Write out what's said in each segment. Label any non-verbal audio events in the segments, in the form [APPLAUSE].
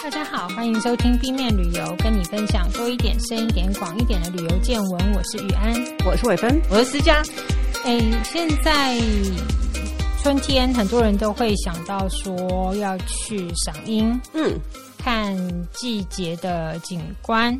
大家好，欢迎收听 B 面旅游，跟你分享多一点、深一点、广一点的旅游见闻。我是雨安，我是伟芬，我是思佳。哎，现在春天，很多人都会想到说要去赏樱，嗯，看季节的景观。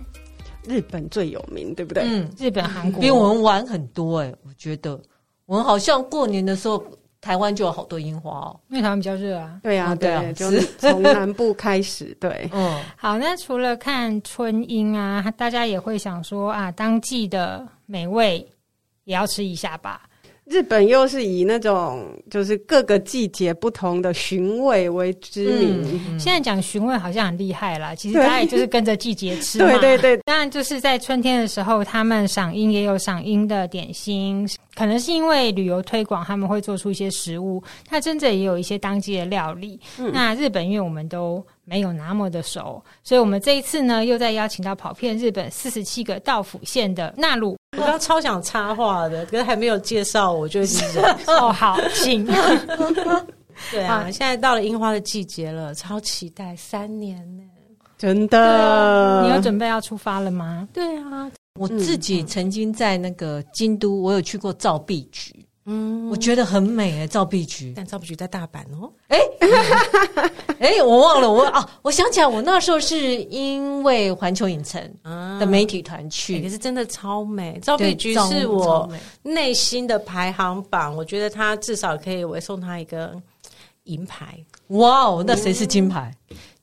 日本最有名，对不对？嗯，日本、韩国比我们晚很多哎，我觉得我们好像过年的时候。台湾就有好多樱花哦，因为台湾比较热啊。对啊，对啊，就是从南部开始。[LAUGHS] 对，嗯，好，那除了看春樱啊，大家也会想说啊，当季的美味也要吃一下吧。日本又是以那种就是各个季节不同的寻味为知名。现在讲寻味好像很厉害啦，其实大家也就是跟着季节吃嘛。对 [LAUGHS] 对对，当然就是在春天的时候，他们赏樱也有赏樱的点心。可能是因为旅游推广，他们会做出一些食物。它真的也有一些当季的料理。嗯、那日本因为我们都没有那么的熟，所以我们这一次呢，又在邀请到跑遍日本四十七个道府县的纳鲁。我刚刚超想插话的，可是还没有介绍，我就 [LAUGHS] 哦，好，请。[LAUGHS] 对啊，现在到了樱花的季节了，超期待三年呢，真的。啊、你有准备要出发了吗？对啊。我自己曾经在那个京都，我有去过造币局，嗯，我觉得很美诶，造币局。但造币局在大阪哦，哎，[LAUGHS] 哎，我忘了，我啊，我想起来，我那时候是因为环球影城的媒体团去，可是真的超美。造币局是我内心的排行榜，我觉得他至少可以，我送他一个银牌。哇哦，那谁是金牌？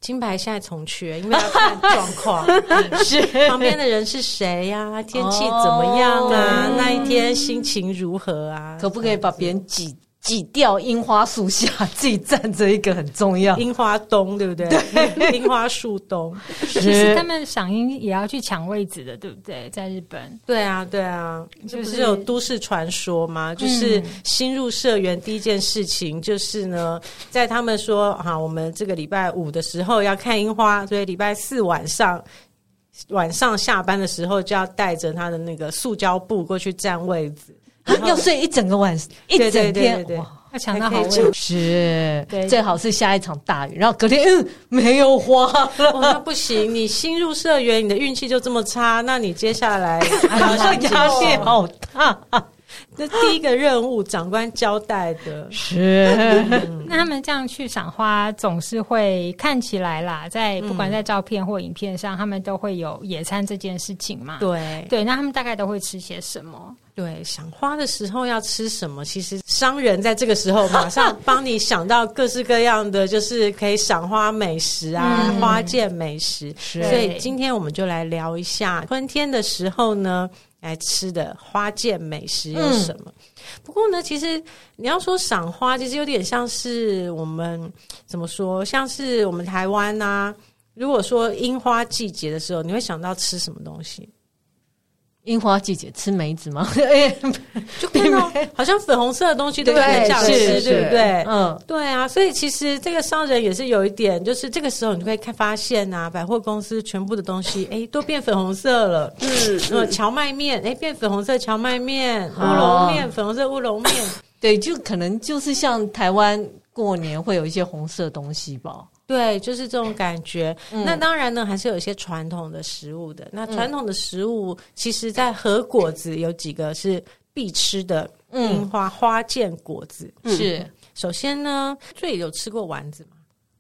金牌现在重缺，因为要看状况，[LAUGHS] 是旁边的人是谁呀、啊？天气怎么样啊？哦、那一天心情如何啊？可不可以把别人挤？挤掉樱花树下，自己站着一个很重要。樱花东，对不对？对，樱花树东。其实他们赏樱也要去抢位置的，对不对？在日本。对啊，对啊，就是、不是有都市传说吗？就是新入社员第一件事情就是呢，在他们说啊，我们这个礼拜五的时候要看樱花，所以礼拜四晚上晚上下班的时候就要带着他的那个塑胶布过去占位置。要睡一整个晚上，一整天，对对。对，要抢到好位。置，是，对，最好是下一场大雨，然后隔天嗯没有花。了，那不行，你新入社员，你的运气就这么差，那你接下来 [LAUGHS] 好像压力好大。[LAUGHS] 那第一个任务，长官交代的。是，那他们这样去赏花，总是会看起来啦，在不管在照片或影片上，他们都会有野餐这件事情嘛。对。对，那他们大概都会吃些什么？对，赏花的时候要吃什么？其实商人在这个时候马上 [LAUGHS] 帮你想到各式各样的，就是可以赏花美食啊，嗯、花见美食。所以今天我们就来聊一下春天的时候呢，来吃的花见美食有什么？嗯、不过呢，其实你要说赏花，其实有点像是我们怎么说？像是我们台湾啊，如果说樱花季节的时候，你会想到吃什么东西？樱花季节吃梅子吗？[LAUGHS] 就看到 [LAUGHS] 好像粉红色的东西都可以这样吃，对不对？嗯，对啊。所以其实这个商人也是有一点，就是这个时候你就会看发现啊，百货公司全部的东西哎都变粉红色了。嗯，荞麦面哎变粉红色荞麦面，乌龙面粉红色乌龙面。对，就可能就是像台湾过年会有一些红色东西吧。对，就是这种感觉。嗯、那当然呢，还是有一些传统的食物的。那传统的食物，嗯、其实，在和果子有几个是必吃的樱花、嗯、花见果子。是，嗯、首先呢，最有吃过丸子吗？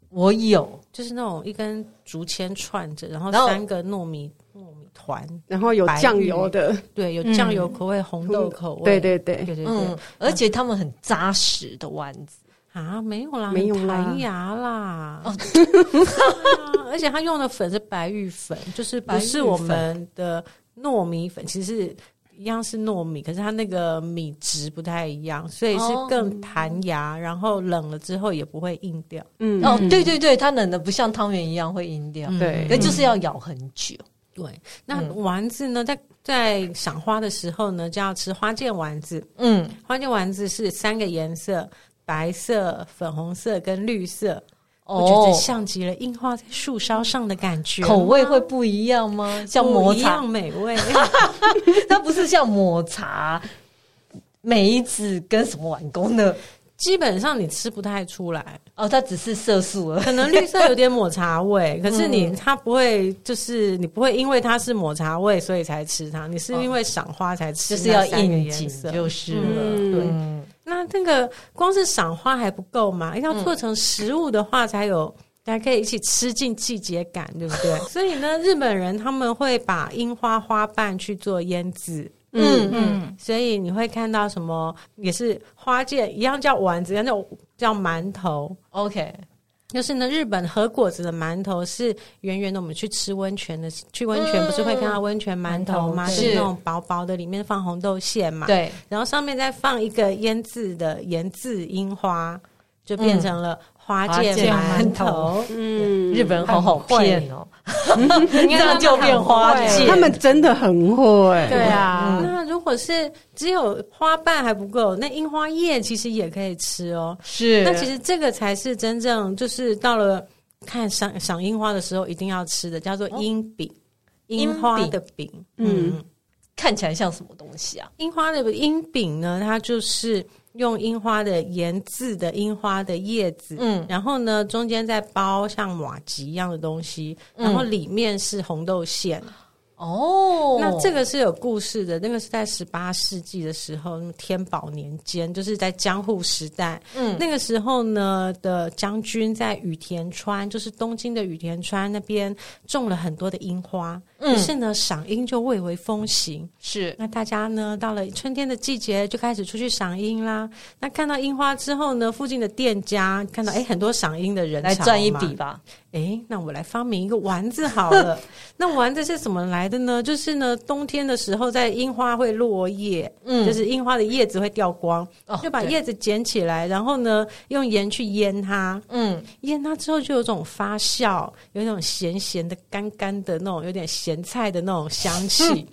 我有，就是那种一根竹签串着，然后三个糯米糯米团，然后有酱油的，对，有酱油口味、嗯、红豆口味，对对对。对对对，嗯，而且他们很扎实的丸子。啊，没有啦，没有弹牙啦。哦，[LAUGHS] [LAUGHS] 而且他用的粉是白玉粉，就是不是我们的糯米粉，其实一样是糯米，可是它那个米质不太一样，所以是更弹牙，然后冷了之后也不会硬掉。嗯，哦，对对对，它冷的不像汤圆一样会硬掉，对，那就是要咬很久。对，那丸子呢，在在赏花的时候呢，就要吃花见丸子。嗯，花见丸子是三个颜色。白色、粉红色跟绿色，哦、我觉得像极了樱花在树梢上的感觉。口味会不一样吗？像抹茶？一样美味，[LAUGHS] 它不是像抹茶、梅子跟什么碗工的基本上你吃不太出来。哦，它只是色素了，可能绿色有点抹茶味，[LAUGHS] 可是你它不会，就是你不会因为它是抹茶味所以才吃它，你是因为赏花才吃，就是要应景就是了。嗯、对，那这个光是赏花还不够嘛，一定要做成食物的话才有，大家可以一起吃进季节感，对不对？[LAUGHS] 所以呢，日本人他们会把樱花花瓣去做腌制。嗯嗯，所以你会看到什么也是花见一样叫丸子，一样叫叫馒头。OK，就是呢，日本和果子的馒头是圆圆的。我们去吃温泉的，去温泉不是会看到温泉馒头吗？是那种薄薄的，里面放红豆馅嘛。对，然后上面再放一个腌制的盐渍樱花，就变成了。花见馒头，嗯，日本人好好骗哦，[LAUGHS] 这样就变花见，他们真的很会。对啊，那如果是只有花瓣还不够，那樱花叶其实也可以吃哦。是，那其实这个才是真正就是到了看赏赏樱花的时候一定要吃的，叫做樱饼，樱花的饼。嗯，看起来像什么东西啊？樱花的樱饼呢？它就是。用樱花的盐渍的樱花的叶子，嗯，然后呢，中间再包像瓦吉一样的东西，然后里面是红豆馅。哦，那这个是有故事的，那个是在十八世纪的时候，天宝年间，就是在江户时代。嗯，那个时候呢的将军在羽田川，就是东京的羽田川那边种了很多的樱花。于、嗯、是呢，赏樱就蔚为风行。是，那大家呢，到了春天的季节，就开始出去赏樱啦。那看到樱花之后呢，附近的店家看到，哎，很多赏樱的人来赚一笔吧。哎，那我来发明一个丸子好了。[LAUGHS] 那丸子是怎么来的呢？就是呢，冬天的时候，在樱花会落叶，嗯，就是樱花的叶子会掉光，哦、就把叶子捡起来，然后呢，用盐去腌它，嗯，腌它之后就有种发酵，有一种咸咸的、干干的那种，有点咸菜的那种香气，[LAUGHS] 嗯、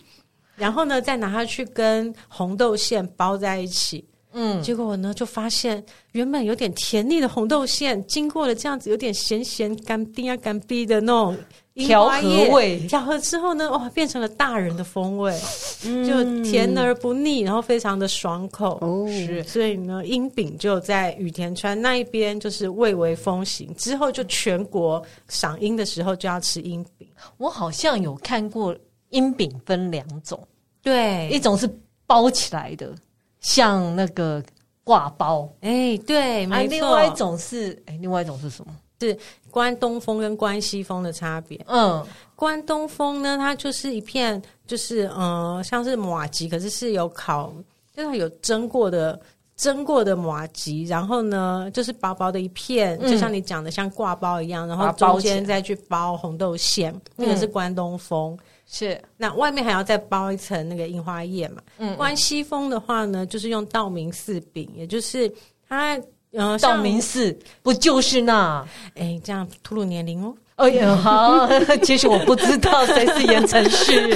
然后呢，再拿它去跟红豆馅包在一起。嗯，结果我呢就发现，原本有点甜腻的红豆馅，经过了这样子有点咸咸干冰啊干冰的那种调和味，调和之后呢，哇，变成了大人的风味，嗯、就甜而不腻，然后非常的爽口。哦，是，所以呢，樱饼就在羽田川那一边就是蔚为风行，之后就全国赏樱的时候就要吃樱饼。我好像有看过樱饼分两种，对，一种是包起来的。像那个挂包，哎、欸，对，没错。另外一种是，哎、欸，另外一种是什么？是关东风跟关西风的差别。嗯，关东风呢，它就是一片，就是嗯、呃，像是麻吉，可是是有烤，就是有蒸过的，蒸过的麻吉。然后呢，就是薄薄的一片，嗯、就像你讲的，像挂包一样。然后中间再去包红豆馅，那个是关东风。是，那外面还要再包一层那个樱花叶嘛？嗯，关西风的话呢，就是用道明寺饼，也就是它，呃，道明寺不就是那？哎，这样吐露年龄哦。哎呀，好，[LAUGHS] 其实我不知道谁是言承旭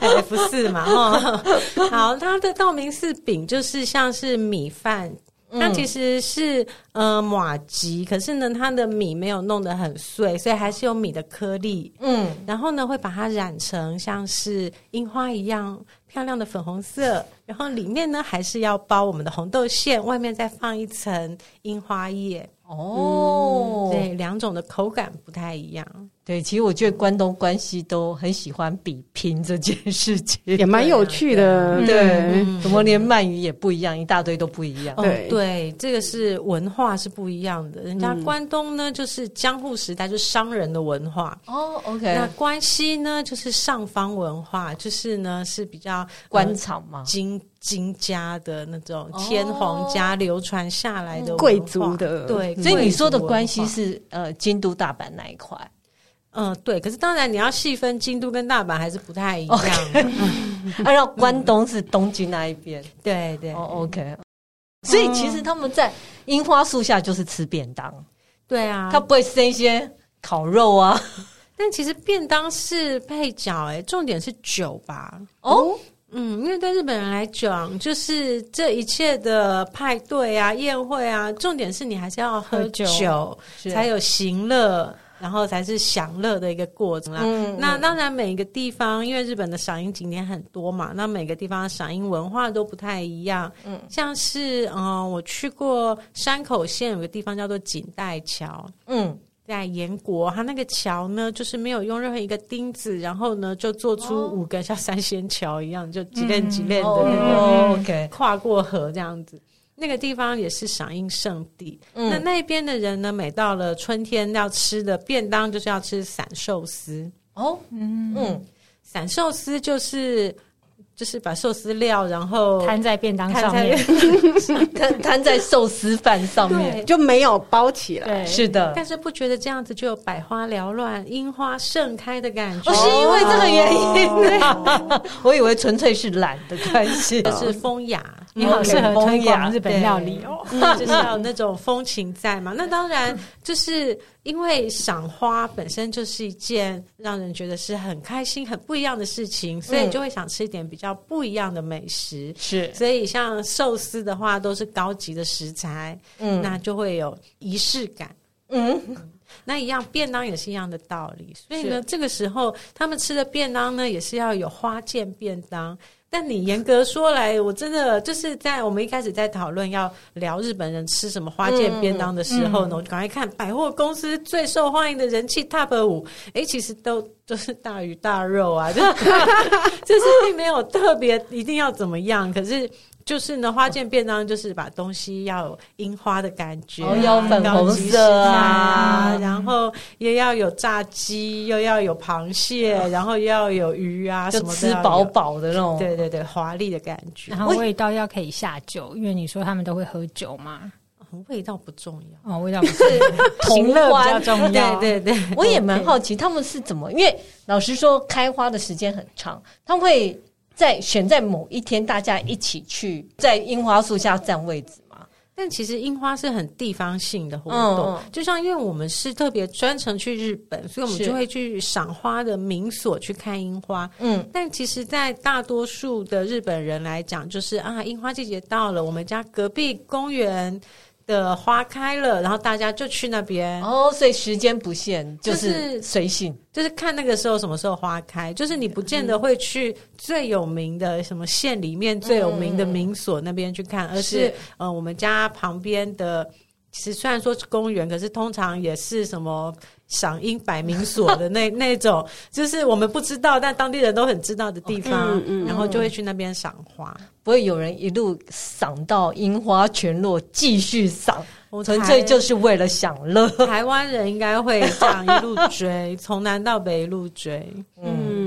哎，不是嘛，哈。好，它的道明寺饼就是像是米饭。它其实是呃马吉，可是呢，它的米没有弄得很碎，所以还是有米的颗粒。嗯，然后呢，会把它染成像是樱花一样漂亮的粉红色，然后里面呢还是要包我们的红豆馅，外面再放一层樱花叶。哦，嗯，对，两种的口感不太一样。对，其实我觉得关东关西都很喜欢比拼这件事情，[LAUGHS] 也蛮有趣的。对，怎么连鳗鱼也不一样，一大堆都不一样。对，对，这个是文化是不一样的。人家关东呢，就是江户时代，就是商人的文化。哦，OK。那关西呢，就是上方文化，就是呢是比较官场嘛，金金家的那种天皇家流传下来的贵族的。对，所以你说的关系是呃京都大阪那一块。嗯，对，可是当然你要细分京都跟大阪还是不太一样。[LAUGHS] 按照关东是东京那一边，对对。哦，OK。所以其实他们在樱花树下就是吃便当，对啊，他不会生一些烤肉啊。但其实便当是配角，哎，重点是酒吧。哦，嗯，因为对日本人来讲，就是这一切的派对啊、宴会啊，重点是你还是要喝酒，才有行乐。然后才是享乐的一个过程啦。嗯、那当然，每一个地方因为日本的赏樱景点很多嘛，那每个地方的赏樱文化都不太一样。嗯，像是嗯、呃，我去过山口县有个地方叫做锦带桥。嗯。在盐国，它那个桥呢，就是没有用任何一个钉子，然后呢，就做出五个像三仙桥一样，就几链几链的那个跨过河这样子。那个地方也是赏樱圣地。嗯、那那边的人呢，每到了春天要吃的便当，就是要吃散寿司。哦，嗯嗯，散寿司就是。就是把寿司料，然后摊在便当上面，[LAUGHS] 摊摊在寿司饭上面，就没有包起来。是的。但是不觉得这样子就有百花缭乱、樱花盛开的感觉？不 [LAUGHS] 是因为这个原因，[LAUGHS] 哦、我以为纯粹是懒的关系。就是风雅，你好适合推广日本料理哦，就是要有那种风情在嘛。那当然就是。因为赏花本身就是一件让人觉得是很开心、很不一样的事情，所以就会想吃一点比较不一样的美食。是，所以像寿司的话，都是高级的食材，嗯，那就会有仪式感。嗯，那一样便当也是一样的道理。所以呢，这个时候他们吃的便当呢，也是要有花见便当。但你严格说来，我真的就是在我们一开始在讨论要聊日本人吃什么花见便当的时候呢，嗯嗯、我赶快看百货公司最受欢迎的人气 TOP 五，哎，其实都都是大鱼大肉啊，就 [LAUGHS] 是就是并没有特别一定要怎么样，可是。就是呢，花见便当就是把东西要有樱花的感觉，哦，要粉红色啊，然后也要有炸鸡，又要有螃蟹，然后又要有鱼啊，什么吃饱饱的那种，对对对，华丽的感觉。然后味道要可以下酒，因为你说他们都会喝酒嘛，味道不重要。哦，味道不 [LAUGHS] 是同乐比较重要。对对对，我也蛮好奇他们是怎么，因为老实说，开花的时间很长，他们会。在选在某一天，大家一起去在樱花树下占位置嘛？但其实樱花是很地方性的活动，嗯、就像因为我们是特别专程去日本，所以我们就会去赏花的名所去看樱花。嗯，但其实，在大多数的日本人来讲，就是啊，樱花季节到了，我们家隔壁公园的花开了，然后大家就去那边。哦，所以时间不限，就是随性，就是看那个时候什么时候花开。就是你不见得会去最有名的什么县里面最有名的名所那边去看，嗯、而是，是呃我们家旁边的。其实虽然说是公园，可是通常也是什么赏樱百名所的那 [LAUGHS] 那种，就是我们不知道，但当地人都很知道的地方，嗯、然后就会去那边赏花。不会有人一路赏到樱花全落，继续赏，纯粹就是为了享乐。台湾人应该会这样一路追，[LAUGHS] 从南到北一路追。嗯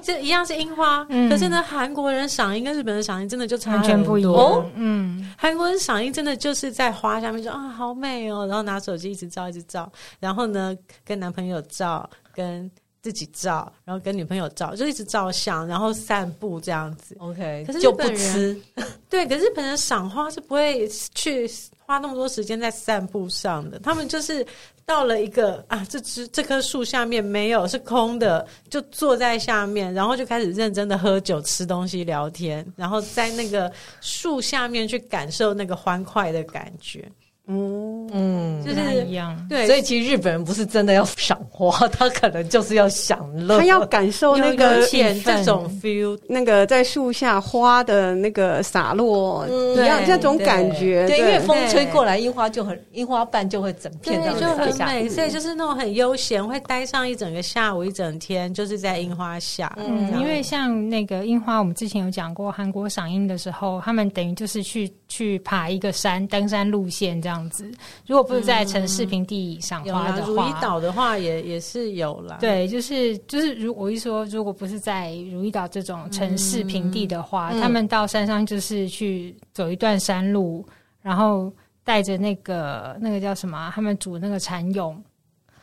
嗯。这一样是樱花，嗯、可是呢，韩国人赏樱跟日本人赏樱真的就差。完全不一样。嗯，韩国人赏樱真的就是在花下面说啊，好美哦，然后拿手机一直照，一直照，然后呢，跟男朋友照，跟自己照，然后跟女朋友照，就一直照相，然后散步这样子。OK，可是就不吃。[LAUGHS] 对，可是日本人赏花是不会去花那么多时间在散步上的，他们就是。到了一个啊，这只这棵树下面没有，是空的，就坐在下面，然后就开始认真的喝酒、吃东西、聊天，然后在那个树下面去感受那个欢快的感觉。嗯嗯，就是一样。对，所以其实日本人不是真的要赏花，[LAUGHS] 他可能就是要享乐，他要感受那个这种 feel，那个在树下花的那个洒落，一样这种感觉。对，因为风吹过来，樱花就很，樱花瓣就会整片这样就很美。所以就是那种很悠闲，会待上一整个下午、一整天，就是在樱花下。嗯，因为像那个樱花，我们之前有讲过，韩国赏樱的时候，他们等于就是去去爬一个山，登山路线这样。样子，如果不是在城市平地赏花的话，如意岛的话也也是有啦。对，就是就是，如我一说，如果不是在如意岛这种城市平地的话，嗯、他们到山上就是去走一段山路，嗯、然后带着那个那个叫什么，他们煮那个蚕蛹。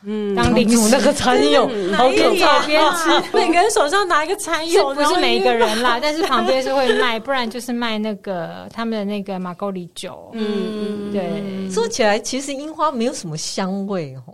嗯，当领主那个蚕蛹，[LAUGHS] 好可怕！边吃，[LAUGHS] 每个人手上拿一个蚕蛹，不是每一个人啦，但是旁边是会卖，不然就是卖那个他们的那个马沟里酒。嗯，对。说起来，其实樱花没有什么香味哦。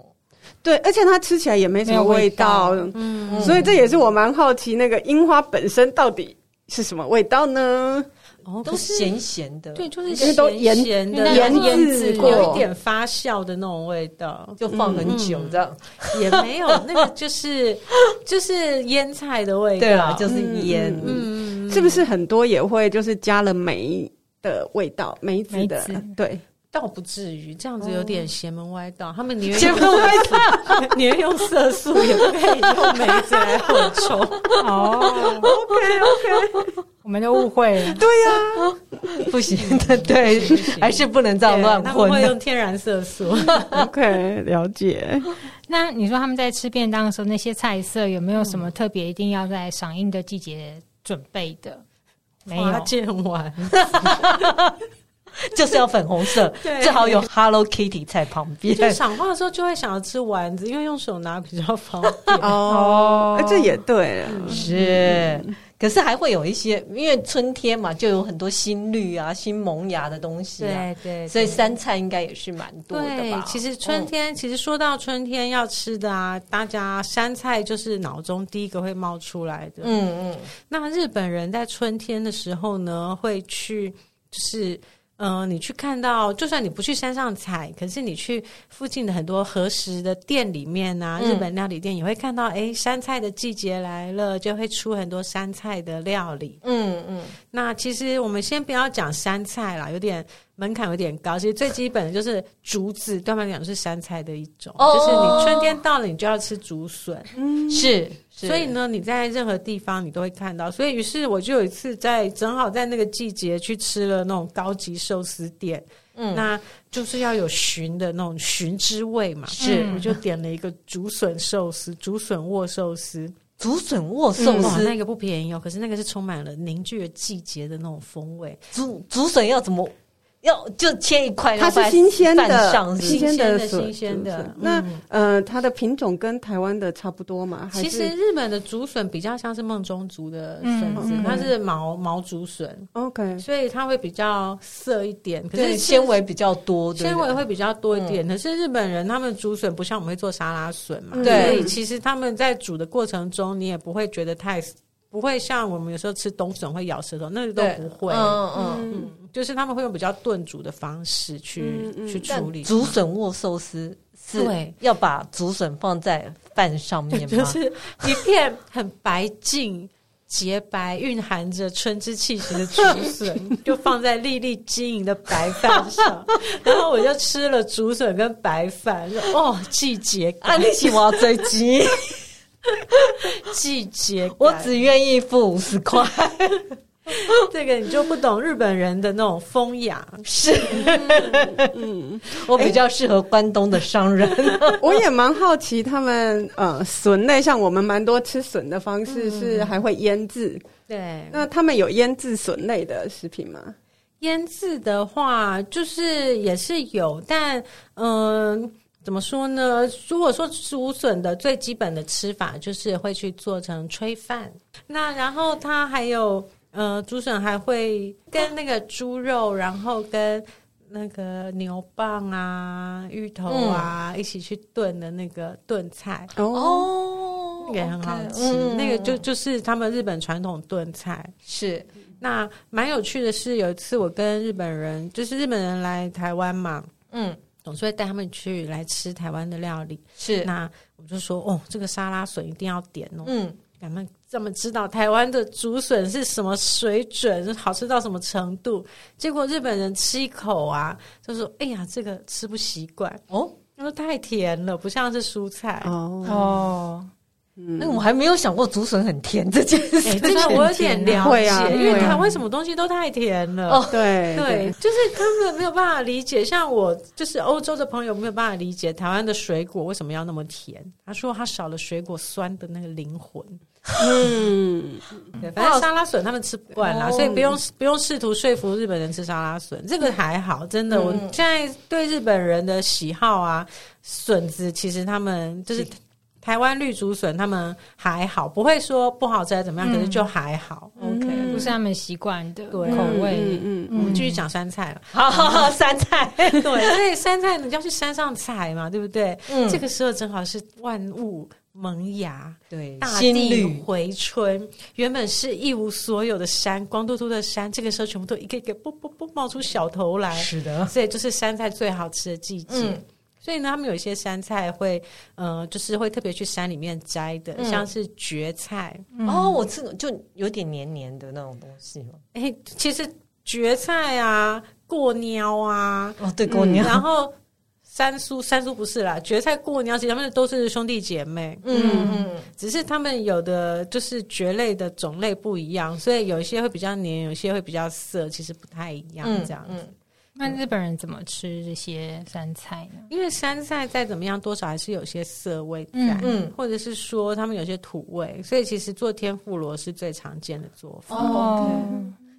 对，而且它吃起来也没什么味道。嗯，所以这也是我蛮好奇，那个樱花本身到底是什么味道呢？哦，都是咸咸的，对，就是咸咸的，盐腌制过，有一点发酵的那种味道，就放很久这样，也没有那个就是就是腌菜的味道，对啊，就是腌，嗯，是不是很多也会就是加了梅的味道，梅子的，对。倒不至于这样子，有点邪门歪道。哦、他们宁愿邪门歪道，[LAUGHS] 宁愿用色素，也不可以用梅子来混充。哦，OK OK，我们就误会了。[LAUGHS] 对呀、啊，不行的，对，还是不能这样乱混。他们会用天然色素。[LAUGHS] OK，了解。那你说他们在吃便当的时候，那些菜色有没有什么特别一定要在赏樱的季节准备的？没有，见完。[LAUGHS] 就是要粉红色，最好有 Hello Kitty 在旁边。就赏花的时候就会想要吃丸子，因为用手拿比较方便。[LAUGHS] 哦，这也对，是。可是还会有一些，因为春天嘛，就有很多新绿啊、新萌芽的东西啊。对对，所以山菜应该也是蛮多的吧。其实春天，其实说到春天要吃的啊，大家山菜就是脑中第一个会冒出来的。嗯嗯。那日本人在春天的时候呢，会去就是。嗯、呃，你去看到，就算你不去山上采，可是你去附近的很多和食的店里面啊，嗯、日本料理店也会看到，哎，山菜的季节来了，就会出很多山菜的料理。嗯嗯。嗯，那其实我们先不要讲山菜啦，有点门槛有点高。其实最基本的就是竹子，对他们来讲是山菜的一种，哦、就是你春天到了，你就要吃竹笋。嗯，是。所以呢，你在任何地方你都会看到。所以，于是我就有一次在正好在那个季节去吃了那种高级寿司店，嗯，那就是要有寻的那种寻之味嘛。是，我就点了一个竹笋寿司，竹笋握寿司，竹笋握寿司，那个不便宜哦。可是那个是充满了凝聚了季节的那种风味。竹竹笋要怎么？要就切一块，它是新鲜的，新鲜的，新鲜的。那呃，它的品种跟台湾的差不多嘛？其实日本的竹笋比较像是梦中竹的笋子，它是毛毛竹笋。OK，所以它会比较涩一点，可是纤维比较多，纤维会比较多一点。可是日本人他们竹笋不像我们会做沙拉笋嘛，所以其实他们在煮的过程中，你也不会觉得太。不会像我们有时候吃冬笋会咬舌头，那个都不会。嗯嗯嗯，就是他们会用比较炖煮的方式去去处理。竹笋握寿司是要把竹笋放在饭上面吗？[LAUGHS] 就是一片很白净、洁白、蕴含着春之气息的竹笋，就放在粒粒晶莹的白饭上，[LAUGHS] 然后我就吃了竹笋跟白饭，哦，季节感，你喜欢最急。季节，我只愿意付五十块。[LAUGHS] 这个你就不懂日本人的那种风雅，是，嗯，我比较适合关东的商人。我也蛮好奇，他们呃，笋类像我们蛮多吃笋的方式是还会腌制，对，那他们有腌制笋类的食品吗？腌制的话，就是也是有，但嗯。怎么说呢？如果说竹笋的最基本的吃法，就是会去做成炊饭。那然后它还有呃，竹笋还会跟那个猪肉，然后跟那个牛蒡啊、芋头啊、嗯、一起去炖的那个炖菜哦，也很好吃。那个就就是他们日本传统炖菜。是那蛮有趣的是，有一次我跟日本人，就是日本人来台湾嘛，嗯。总是会带他们去来吃台湾的料理，是。那我就说哦，这个沙拉笋一定要点哦，嗯，咱们怎么知道台湾的竹笋是什么水准，好吃到什么程度？结果日本人吃一口啊，就说哎呀，这个吃不习惯。哦，他说太甜了，不像是蔬菜。哦。哦嗯，那我还没有想过竹笋很甜这件事情。真的，我有点了解，因为台湾什么东西都太甜了。哦，对对，就是他们没有办法理解，像我就是欧洲的朋友没有办法理解台湾的水果为什么要那么甜。他说他少了水果酸的那个灵魂。嗯，[LAUGHS] 对，反正沙拉笋他们吃不惯啦，所以不用不用试图说服日本人吃沙拉笋，这个还好，真的。我现在对日本人的喜好啊，笋子其实他们就是。台湾绿竹笋他们还好，不会说不好吃还怎么样，嗯、可是就还好。OK，不是他们习惯的口味。嗯嗯，我们继续讲山菜了。好好好，山菜。[LAUGHS] 对，所以山菜你就要去山上采嘛，对不对？嗯，这个时候正好是万物萌芽，对，大地回春。原本是一无所有的山，光秃秃的山，这个时候全部都一个一个啵啵啵冒出小头来。是的，所以就是山菜最好吃的季节。嗯、所以呢，他们有一些山菜会，呃，就是会特别去山里面摘的，嗯、像是蕨菜。嗯、哦，我吃就有点黏黏的那种东西嘛。哎，其实蕨菜啊，过尿啊，哦，对，过尿、嗯，然后。三叔，三叔不是啦，蕨菜、过尿，其实他们都是兄弟姐妹。嗯嗯，只是他们有的就是蕨类的种类不一样，所以有一些会比较黏，有一些会比较涩，其实不太一样。这样子。嗯嗯、那日本人怎么吃这些山菜呢？因为山菜再怎么样，多少还是有些涩味在，嗯，或者是说他们有些土味，所以其实做天妇罗是最常见的做法。哦，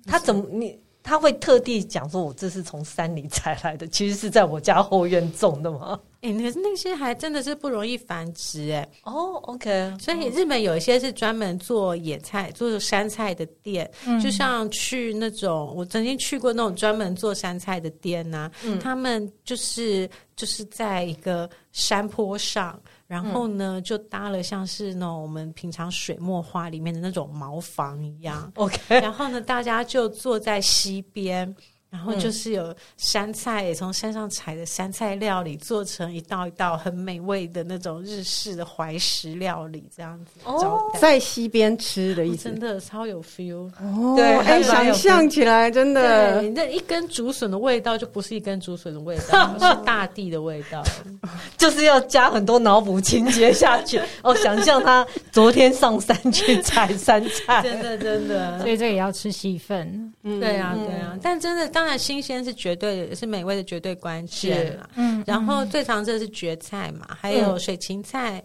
他怎么你？他会特地讲说：“我这是从山里采来的，其实是在我家后院种的吗？”哎、欸，可是那些还真的是不容易繁殖哎。哦，OK。所以日本有一些是专门做野菜、做山菜的店，嗯、就像去那种我曾经去过那种专门做山菜的店呐、啊，嗯、他们就是就是在一个山坡上。然后呢，就搭了像是那种我们平常水墨画里面的那种茅房一样。OK，然后呢，大家就坐在溪边。然后就是有山菜，也从山上采的山菜料理，做成一道一道很美味的那种日式的怀石料理，这样子。哦，在溪边吃的意思，真的超有 feel。哦，对，哎，想象起来真的，那一根竹笋的味道就不是一根竹笋的味道，[LAUGHS] 是大地的味道，[LAUGHS] 就是要加很多脑补情节下去。[LAUGHS] 哦，想象他昨天上山去采山菜，真的真的，所以这个也要吃戏份。嗯，对啊对啊，但真的当。当然，新鲜是绝对是美味的绝对关键嘛。嗯，然后最常吃的是蕨菜嘛，还有水芹菜。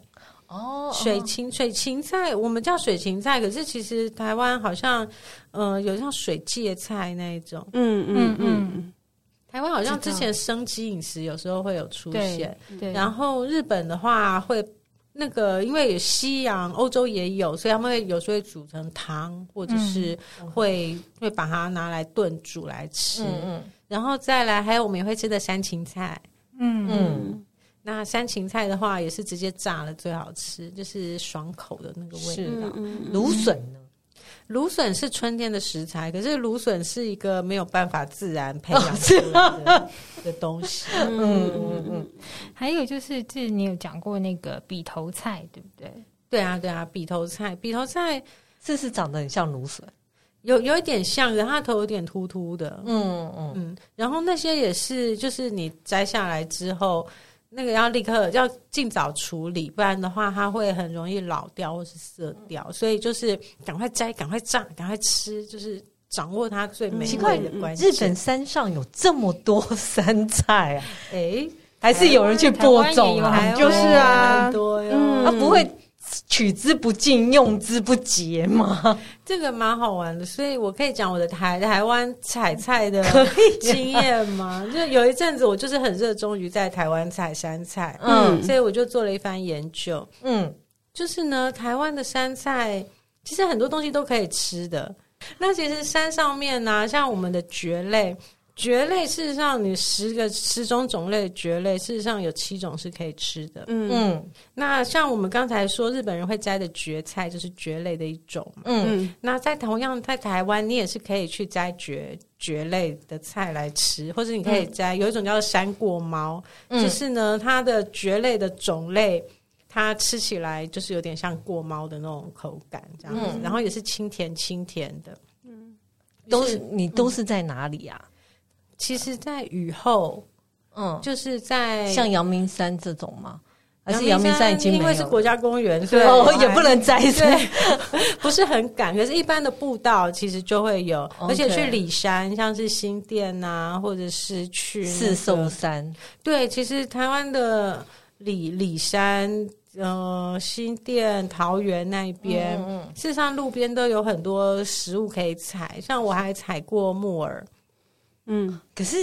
哦，水芹水芹菜，我们叫水芹菜，可是其实台湾好像，呃，有像水芥菜那一种。嗯嗯嗯，台湾好像之前生机饮食有时候会有出现。对，然后日本的话会。那个，因为有西洋、欧洲也有，所以他们会有时候会煮成汤，或者是会、嗯、会把它拿来炖煮来吃。嗯，嗯然后再来，还有我们也会吃的山芹菜。嗯那山芹菜的话，也是直接炸了最好吃，就是爽口的那个味道。芦笋、呢？芦笋是春天的食材，可是芦笋是一个没有办法自然培养出来的、东西。嗯嗯嗯，嗯还有就是，这你有讲过那个笔头菜，对不对？对啊，对啊，笔头菜，笔头菜是是长得很像芦笋，有有一点像，然后它头有点秃秃的。嗯嗯嗯，然后那些也是，就是你摘下来之后。那个要立刻要尽早处理，不然的话它会很容易老掉或是色掉。所以就是赶快摘，赶快炸，赶快吃，就是掌握它最美味的关系。日本山上有这么多 [LAUGHS] 山菜啊？哎，还是有人去播种啊？就是啊，多哟，啊不会。取之不尽，用之不竭嘛？[LAUGHS] 这个蛮好玩的，所以我可以讲我的台台湾采菜的 [LAUGHS] 经验吗？就有一阵子，我就是很热衷于在台湾采山菜，嗯，所以我就做了一番研究，嗯，就是呢，台湾的山菜其实很多东西都可以吃的。那其实山上面呢、啊，像我们的蕨类。蕨类事实上，你十个十种种类的蕨类，事实上有七种是可以吃的。嗯。嗯，那像我们刚才说，日本人会摘的蕨菜，就是蕨类的一种。嗯，那在同样在台湾，你也是可以去摘蕨蕨类的菜来吃，或者你可以摘、嗯、有一种叫做山过猫，嗯、就是呢，它的蕨类的种类，它吃起来就是有点像过猫的那种口感这样子，嗯、然后也是清甜清甜的。嗯，都是你都是在哪里啊？其实，在雨后，嗯，就是在像阳明山这种吗？还是阳明山已经因为是国家公园，所以也不能摘，对，[LAUGHS] 不是很赶。可是，一般的步道其实就会有，而且去里山，像是新店啊，或者是去四兽山，对，其实台湾的里里山，呃，新店、桃园那边，事实上路边都有很多食物可以采，像我还采过木耳。嗯，可是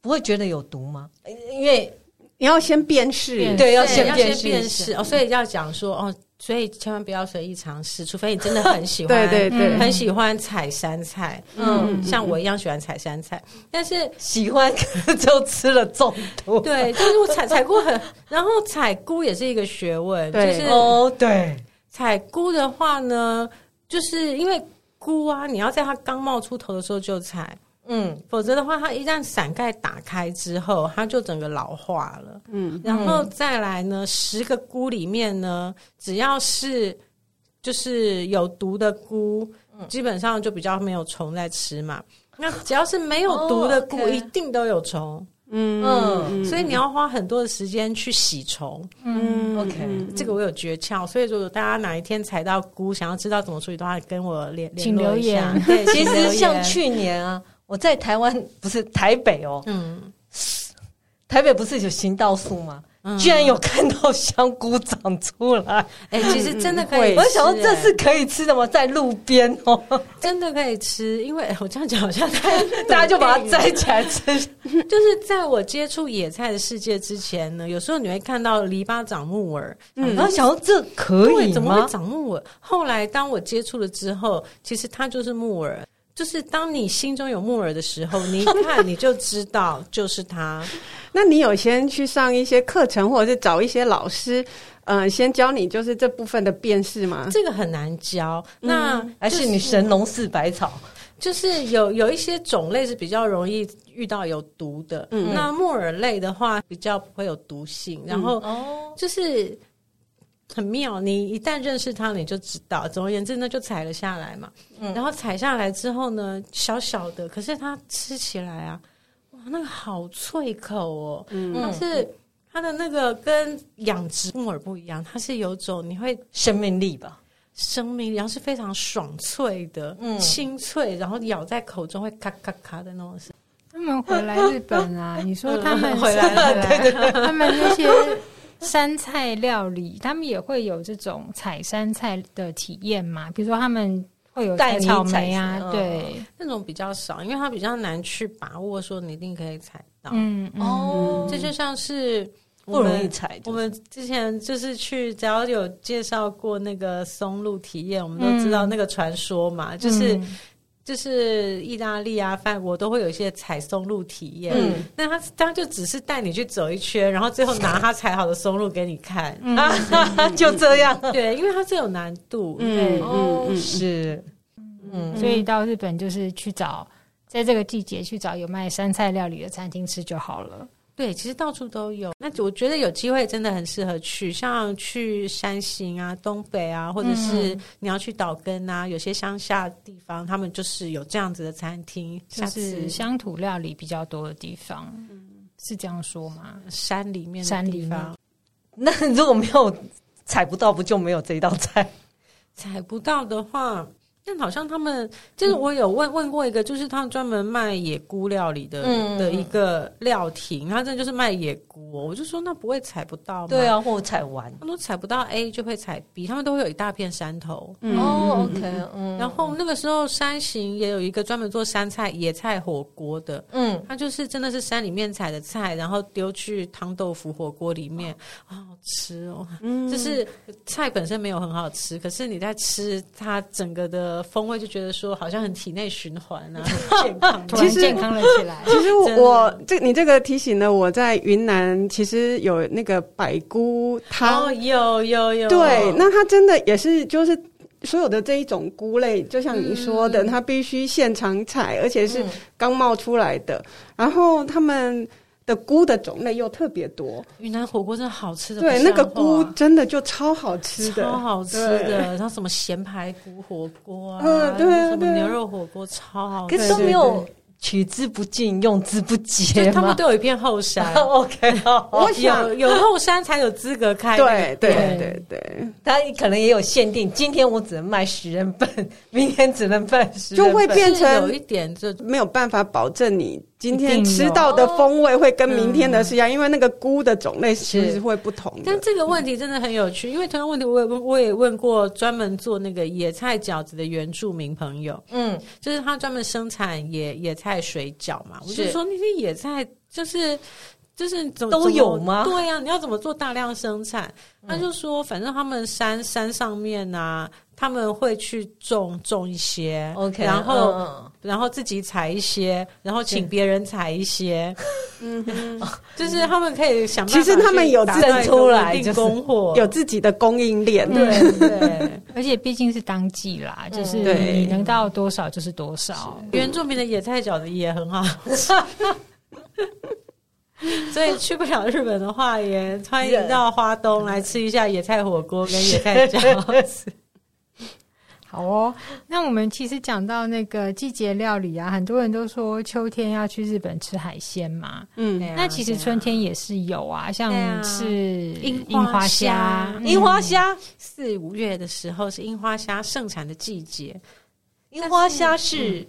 不会觉得有毒吗？因为你要先辨识，对，要先辨识。哦，所以要讲说哦，所以千万不要随意尝试，除非你真的很喜欢，[LAUGHS] 对对对，很喜欢采山菜，嗯，像我一样喜欢采山菜，但是喜欢就吃了中毒。对，就是我采采菇很，[LAUGHS] 然后采菇也是一个学问，就是哦，对，采菇的话呢，就是因为菇啊，你要在它刚冒出头的时候就采。嗯，否则的话，它一旦伞盖打开之后，它就整个老化了。嗯，然后再来呢，十个菇里面呢，只要是就是有毒的菇，嗯、基本上就比较没有虫在吃嘛。那只要是没有毒的菇，哦 okay、一定都有虫。嗯嗯，所以你要花很多的时间去洗虫。嗯，OK，这个我有诀窍。所以如果大家哪一天采到菇，想要知道怎么处理的话，跟我联联络一下。对，其实像去年啊。我在台湾不是台北哦，嗯，台北不是有行道树吗？嗯、居然有看到香菇长出来，哎、欸，其实真的可以、欸。我想说这是可以吃的吗？在路边哦，真的可以吃。因为 [LAUGHS] 我这样讲好像太 [LAUGHS] 大家就把它摘起来吃。[LAUGHS] 就是在我接触野菜的世界之前呢，有时候你会看到篱笆长木耳，嗯，然后想说这可以吗？怎么会长木耳？后来当我接触了之后，其实它就是木耳。就是当你心中有木耳的时候，你一 [LAUGHS] 看你就知道就是它。[LAUGHS] 那你有先去上一些课程，或者是找一些老师，嗯、呃，先教你就是这部分的辨识吗？这个很难教。那、嗯、还是你神农氏百草，就是有有一些种类是比较容易遇到有毒的。嗯，那木耳类的话比较不会有毒性。然后哦，就是。很妙，你一旦认识它，你就知道。总而言之，那就采了下来嘛。嗯，然后采下来之后呢，小小的，可是它吃起来啊，哇，那个好脆口哦。嗯，但是它的那个跟养殖木耳不一样，它是有种你会生命力吧，生命力，然后是非常爽脆的，嗯，清脆，然后咬在口中会咔咔咔的那种声。他们回来日本啊，你说他们 [LAUGHS] 回来了，对对对，他们那些。山菜料理，他们也会有这种采山菜的体验嘛？比如说他们会有采草莓啊，对，那种比较少，因为它比较难去把握，说你一定可以采到。嗯哦，这就像是不容易采。我们之前就是去，只要有介绍过那个松露体验，我们都知道那个传说嘛，就是。就是意大利啊，法国都会有一些采松露体验。嗯，那他他就只是带你去走一圈，然后最后拿他采好的松露给你看，嗯、[LAUGHS] 就这样。对，因为它是有难度。嗯嗯是。嗯，所以到日本就是去找，在这个季节去找有卖山菜料理的餐厅吃就好了。对，其实到处都有。那我觉得有机会真的很适合去，像去山形啊、东北啊，或者是你要去岛根啊，有些乡下地方，他们就是有这样子的餐厅，就是乡土料理比较多的地方。嗯，是这样说吗？山里面山地方，[LAUGHS] 那如果没有采不到，不就没有这一道菜？采不到的话。但好像他们就是我有问问过一个，就是他们专门卖野菇料理的、嗯、的一个料亭，他真的就是卖野菇，哦我就说那不会采不到吗？对啊，或采完，他说采不到 A 就会采 B，他们都会有一大片山头。嗯、哦，OK，嗯。然后那个时候山形也有一个专门做山菜野菜火锅的，嗯，他就是真的是山里面采的菜，然后丢去汤豆腐火锅里面，好好吃哦。嗯，就是菜本身没有很好吃，可是你在吃它整个的。风味就觉得说好像很体内循环啊，[LAUGHS] 很健康，突然健康了起来。其实我这你这个提醒呢我在云南，其实有那个百菇汤，哦，有有有。对，那它真的也是就是所有的这一种菇类，就像你说的，嗯、它必须现场采，而且是刚冒出来的。嗯、然后他们。的菇的种类又特别多，云南火锅真的好吃的，对，那个菇真的就超好吃的，超好吃的，然后什么咸排骨火锅啊，嗯，对，什么牛肉火锅超好吃，可是都没有。取之不尽，用之不竭。他们都有一片后山。[LAUGHS] OK，我想有有后山才有资格开。对对。对对，他可能也有限定，今天我只能卖十人份，明天只能卖十人份，就会变成有一点就没有办法保证你今天吃到的风味会跟明天的是一样，因为那个菇的种类其实会不同。但这个问题真的很有趣，因为同样问题我也问，我也问过专门做那个野菜饺子的原住民朋友，嗯，就是他专门生产野野菜。菜水饺嘛，我就说那些野菜就是就是怎么都有吗？对呀、啊，你要怎么做大量生产？他就说，反正他们山山上面啊，他们会去种种一些，OK，然后、嗯、然后自己采一些，然后请别人采一些，[LAUGHS] 嗯，[LAUGHS] 就是他们可以想办法，其实他们有自己出来定供货，有自己的供应链，对对，[LAUGHS] 而且毕竟是当季啦，就是你能到多少就是多少。原住民的野菜饺子也很好吃。[LAUGHS] 所以去不了日本的话，也欢迎到花东来吃一下野菜火锅跟野菜饺子。[LAUGHS] 好哦，那我们其实讲到那个季节料理啊，很多人都说秋天要去日本吃海鲜嘛。嗯，那其实春天也是有啊，像是樱樱花虾，樱花虾四五月的时候是樱花虾盛产的季节。樱花虾是。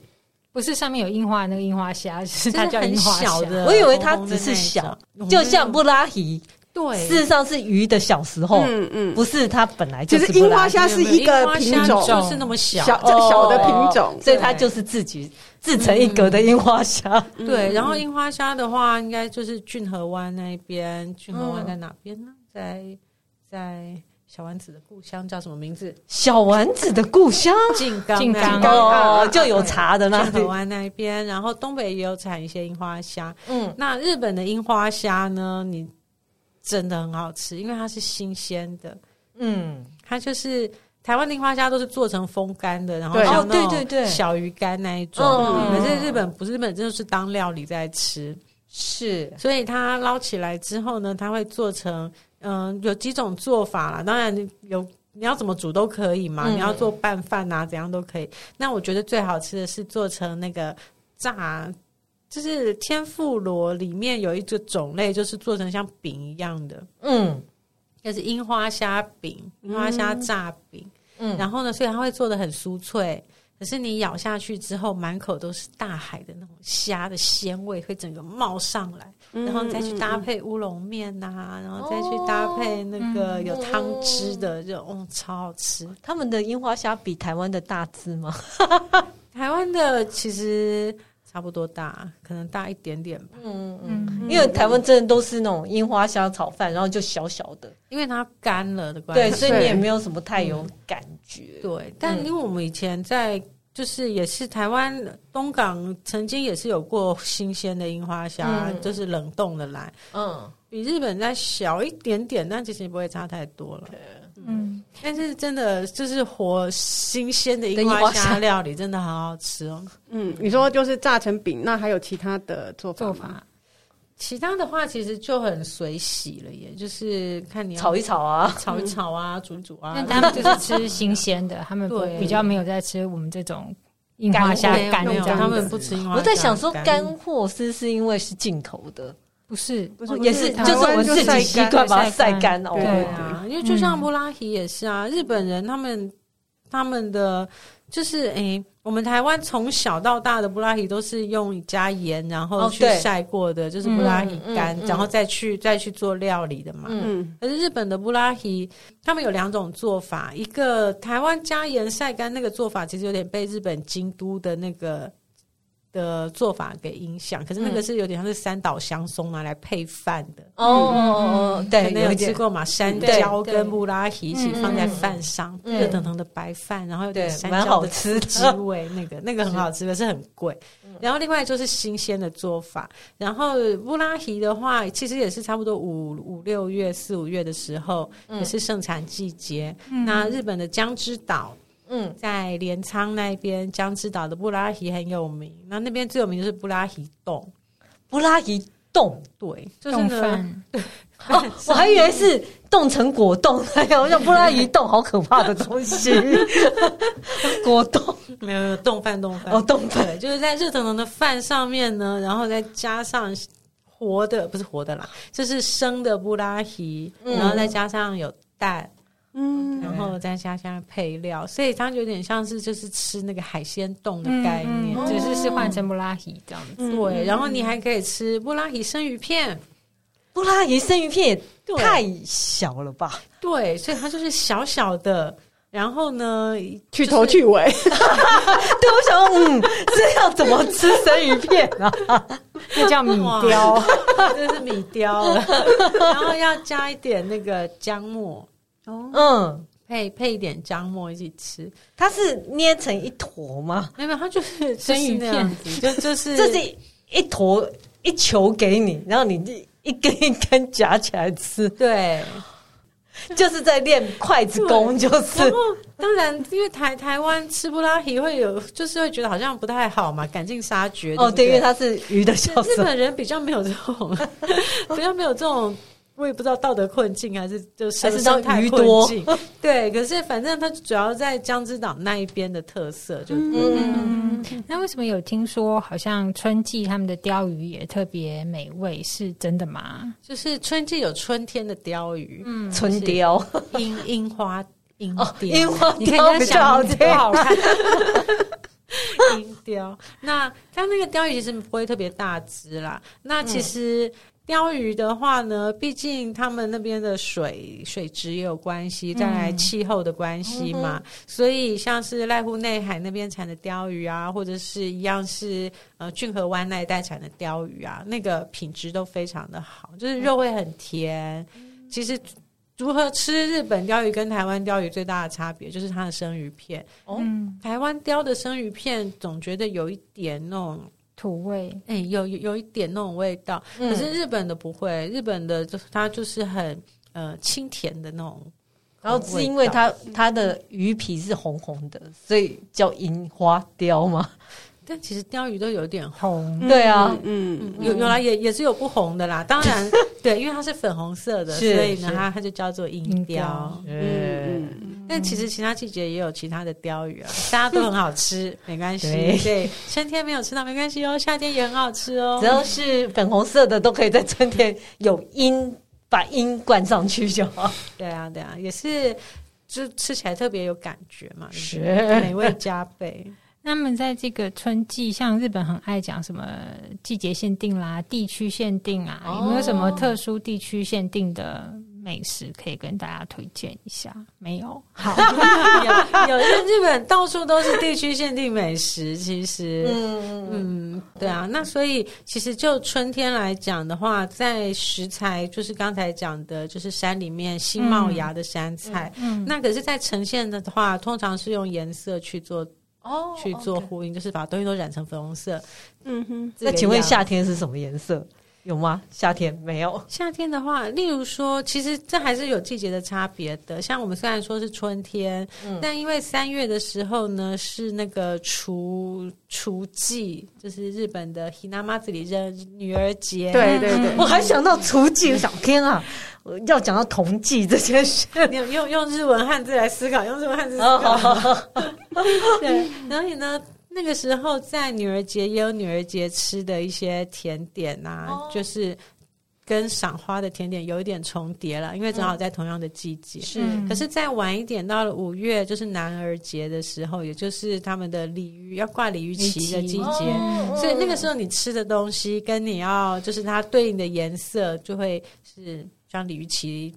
不是上面有樱花的那个樱花虾，[LAUGHS] 是它叫樱花虾。我以为它只是小，就像布拉提。对，事实上是鱼的小时候。嗯嗯，不是它本来就是樱花虾是一个品种，就是那么小小小的品种，所以它就是自己自成一格的樱花虾。对，然后樱花虾的话，应该就是骏河湾那边。骏河湾在哪边呢？在在。小丸子的故乡叫什么名字？小丸子的故乡，静冈，静冈哦，[LAUGHS] 就有茶的那骏河湾那边，然后东北也有产一些樱花虾。嗯，那日本的樱花虾呢？你真的很好吃，因为它是新鲜的。嗯，它就是台湾的樱花虾都是做成风干的，然后像那种小鱼干那一种。可是日本不是，日本真的是当料理在吃。是，所以它捞起来之后呢，它会做成。嗯，有几种做法啦，当然有你要怎么煮都可以嘛，嗯、你要做拌饭啊，怎样都可以。那我觉得最好吃的是做成那个炸，就是天妇罗里面有一个种类，就是做成像饼一样的，嗯，就是樱花虾饼、樱花虾炸饼，嗯，然后呢，所以它会做的很酥脆。可是你咬下去之后，满口都是大海的那种虾的鲜味，会整个冒上来，然后再去搭配乌龙面呐、啊，然后再去搭配那个有汤汁的，就哦，超好吃。他们的樱花虾比台湾的大只吗？[LAUGHS] 台湾的其实差不多大，可能大一点点吧。嗯嗯，因为台湾真的都是那种樱花虾炒饭，然后就小小的，因为它干了的关系，对，所以你也没有什么太有感觉。对，但因为我们以前在。就是也是台湾东港曾经也是有过新鲜的樱花虾，嗯、就是冷冻的来，嗯，比日本再小一点点，但其实也不会差太多了，嗯，但是真的就是活新鲜的樱花虾料理真的好好吃哦，嗯，你说就是炸成饼，那还有其他的做法吗？做法。其他的话其实就很随喜了，也就是看你要炒一炒啊，炒一炒啊，[LAUGHS] 煮一煮啊。但他们 [LAUGHS] 就是吃新鲜的，[LAUGHS] 他们比较没有在吃我们这种樱花虾干的，他们不吃樱花。我在想说，干货是是因为是进口的，不是，不是，也是就是我们自己习惯把它晒干哦。对啊，因为就像布拉提也是啊，日本人他们他们的就是诶。我们台湾从小到大的布拉提都是用加盐，然后去晒过的，就是布拉提干，然后再去再去做料理的嘛。嗯，可是日本的布拉提，他们有两种做法，一个台湾加盐晒干那个做法，其实有点被日本京都的那个。的做法给影响，可是那个是有点像是三岛香松拿来配饭的。哦哦哦，对，没有吃过嘛？山椒跟布拉提一起放在饭上，热腾腾的白饭，然后有点山椒的刺激味，那个那个很好吃，可是很贵。然后另外就是新鲜的做法，然后布拉提的话，其实也是差不多五五六月四五月的时候，也是盛产季节。那日本的江之岛。嗯，在镰仓那边，江之岛的布拉提很有名。那那边最有名就是布拉提冻，布拉提冻，对，就是饭。[LAUGHS] 哦，我还以为是冻成果冻，[LAUGHS] 哎呀，我想布拉提冻好可怕的东西。[LAUGHS] 果冻没有没有冻饭冻饭哦，冻饭就是在热腾腾的饭上面呢，然后再加上活的，不是活的啦，就是生的布拉提，然后再加上有蛋。嗯，然后再加上配料，所以它有点像是就是吃那个海鲜冻的概念，只是是换成布拉提这样子。对，然后你还可以吃布拉提生鱼片，布拉提生鱼片也太小了吧？对，所以它就是小小的，然后呢，去头去尾。[LAUGHS] 对，我想说，嗯，这要怎么吃生鱼片啊？那叫米雕，这是米雕了。然后要加一点那个姜末，哦，嗯，配配一点姜末一起吃。它是捏成一坨吗？没有，它就是生鱼片子，就就是这是一坨一球给你，然后你就一根一根夹起来吃。对。就是在练筷子功，就是。然后当然，因为台台湾吃布拉提会有，就是会觉得好像不太好嘛，赶尽杀绝。哦，对，因为它是鱼的小。日本人比较没有这种，[LAUGHS] 比较没有这种。我也不知道道德困境还是就生态困境，[LAUGHS] 对。可是反正它主要在江之岛那一边的特色，就嗯，嗯，嗯。那为什么有听说好像春季他们的鲷鱼也特别美味？是真的吗？就是春季有春天的鲷鱼，嗯，春鯛，樱樱花樱鯛，樱花你看人家想多好看，[LAUGHS] 樱鯛。那它那个鲷鱼其实不会特别大只啦，那其实。鲷鱼的话呢，毕竟他们那边的水水质也有关系，再来气候的关系嘛，嗯、所以像是濑户内海那边产的鲷鱼啊，或者是一样是呃骏河湾那一带产的鲷鱼啊，那个品质都非常的好，就是肉会很甜。嗯、其实如何吃日本鲷鱼跟台湾鲷鱼最大的差别，就是它的生鱼片。嗯，台湾鯛的生鱼片总觉得有一点那种。土味，哎、欸，有有有一点那种味道，嗯、可是日本的不会，日本的就是它就是很呃清甜的那种，然后是因为它它的鱼皮是红红的，所以叫樱花鯛嘛。但其实鲷鱼都有点红，嗯、对啊，嗯，有有来也也是有不红的啦。当然，[LAUGHS] 对，因为它是粉红色的，所以呢，它它就叫做银鲷。嗯。但其实其他季节也有其他的鲷鱼啊，大家都很好吃，[LAUGHS] 没关系。对，春天没有吃到没关系哦，夏天也很好吃哦。只要是粉红色的，都可以在春天有音，把音灌上去就好。对啊，对啊，也是，就吃起来特别有感觉嘛，是美味加倍。那么在这个春季，像日本很爱讲什么季节限定啦、地区限定啊，有没有什么特殊地区限定的？美食可以跟大家推荐一下，没有？好，[LAUGHS] 有，有日日本到处都是地区限定美食，其实，嗯嗯，对啊，那所以其实就春天来讲的话，在食材就是刚才讲的，就是山里面新冒芽的山菜，嗯，嗯，那可是，在呈现的话，通常是用颜色去做哦，去做呼应，就是把东西都染成粉红色，嗯哼。那请问夏天是什么颜色？有吗？夏天没有。夏天的话，例如说，其实这还是有季节的差别的。像我们虽然说是春天，嗯、但因为三月的时候呢，是那个除除祭，就是日本的 Hinamatsuri 的女儿节。对对对，我还想到除祭，我想天啊，要讲到童祭这件事，你 [LAUGHS] 用用日文汉字来思考，用日文汉字思考。[LAUGHS] 对，然后呢？那个时候，在女儿节也有女儿节吃的一些甜点啊，哦、就是跟赏花的甜点有一点重叠了，因为正好在同样的季节。是、嗯，可是再晚一点，到了五月，就是男儿节的时候，也就是他们的鲤鱼要挂鲤鱼旗的季节，哦、所以那个时候你吃的东西跟你要就是它对应的颜色，就会是像鲤鱼旗。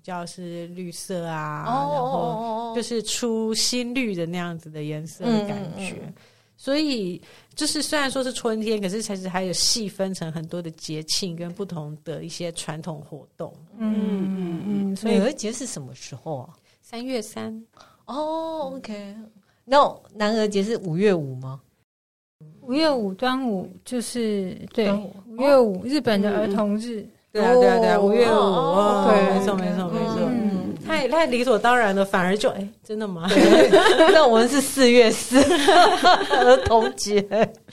比较是绿色啊，哦、然后就是出新绿的那样子的颜色的感觉，嗯嗯、所以就是虽然说是春天，可是其实还有细分成很多的节庆跟不同的一些传统活动。嗯嗯嗯，所以女儿节是什么时候啊？三月三。哦，OK。那男儿节是五月五吗？五月五端午就是对，五月五日本的儿童日。嗯对啊，对啊，对啊，五月五，对，没错，没错，没错，嗯，太太理所当然了，反而就哎，真的吗？那我们是四月四儿童节，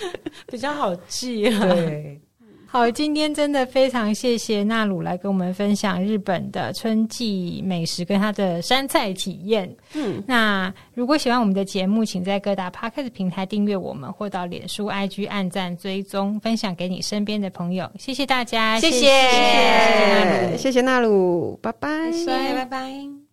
[LAUGHS] 比较好记啊。对。好，今天真的非常谢谢娜鲁来跟我们分享日本的春季美食跟他的山菜体验。嗯，那如果喜欢我们的节目，请在各大 Podcast 平台订阅我们，或到脸书 IG 按赞追踪，分享给你身边的朋友。谢谢大家，谢谢，谢谢，谢谢娜鲁，拜拜，拜拜。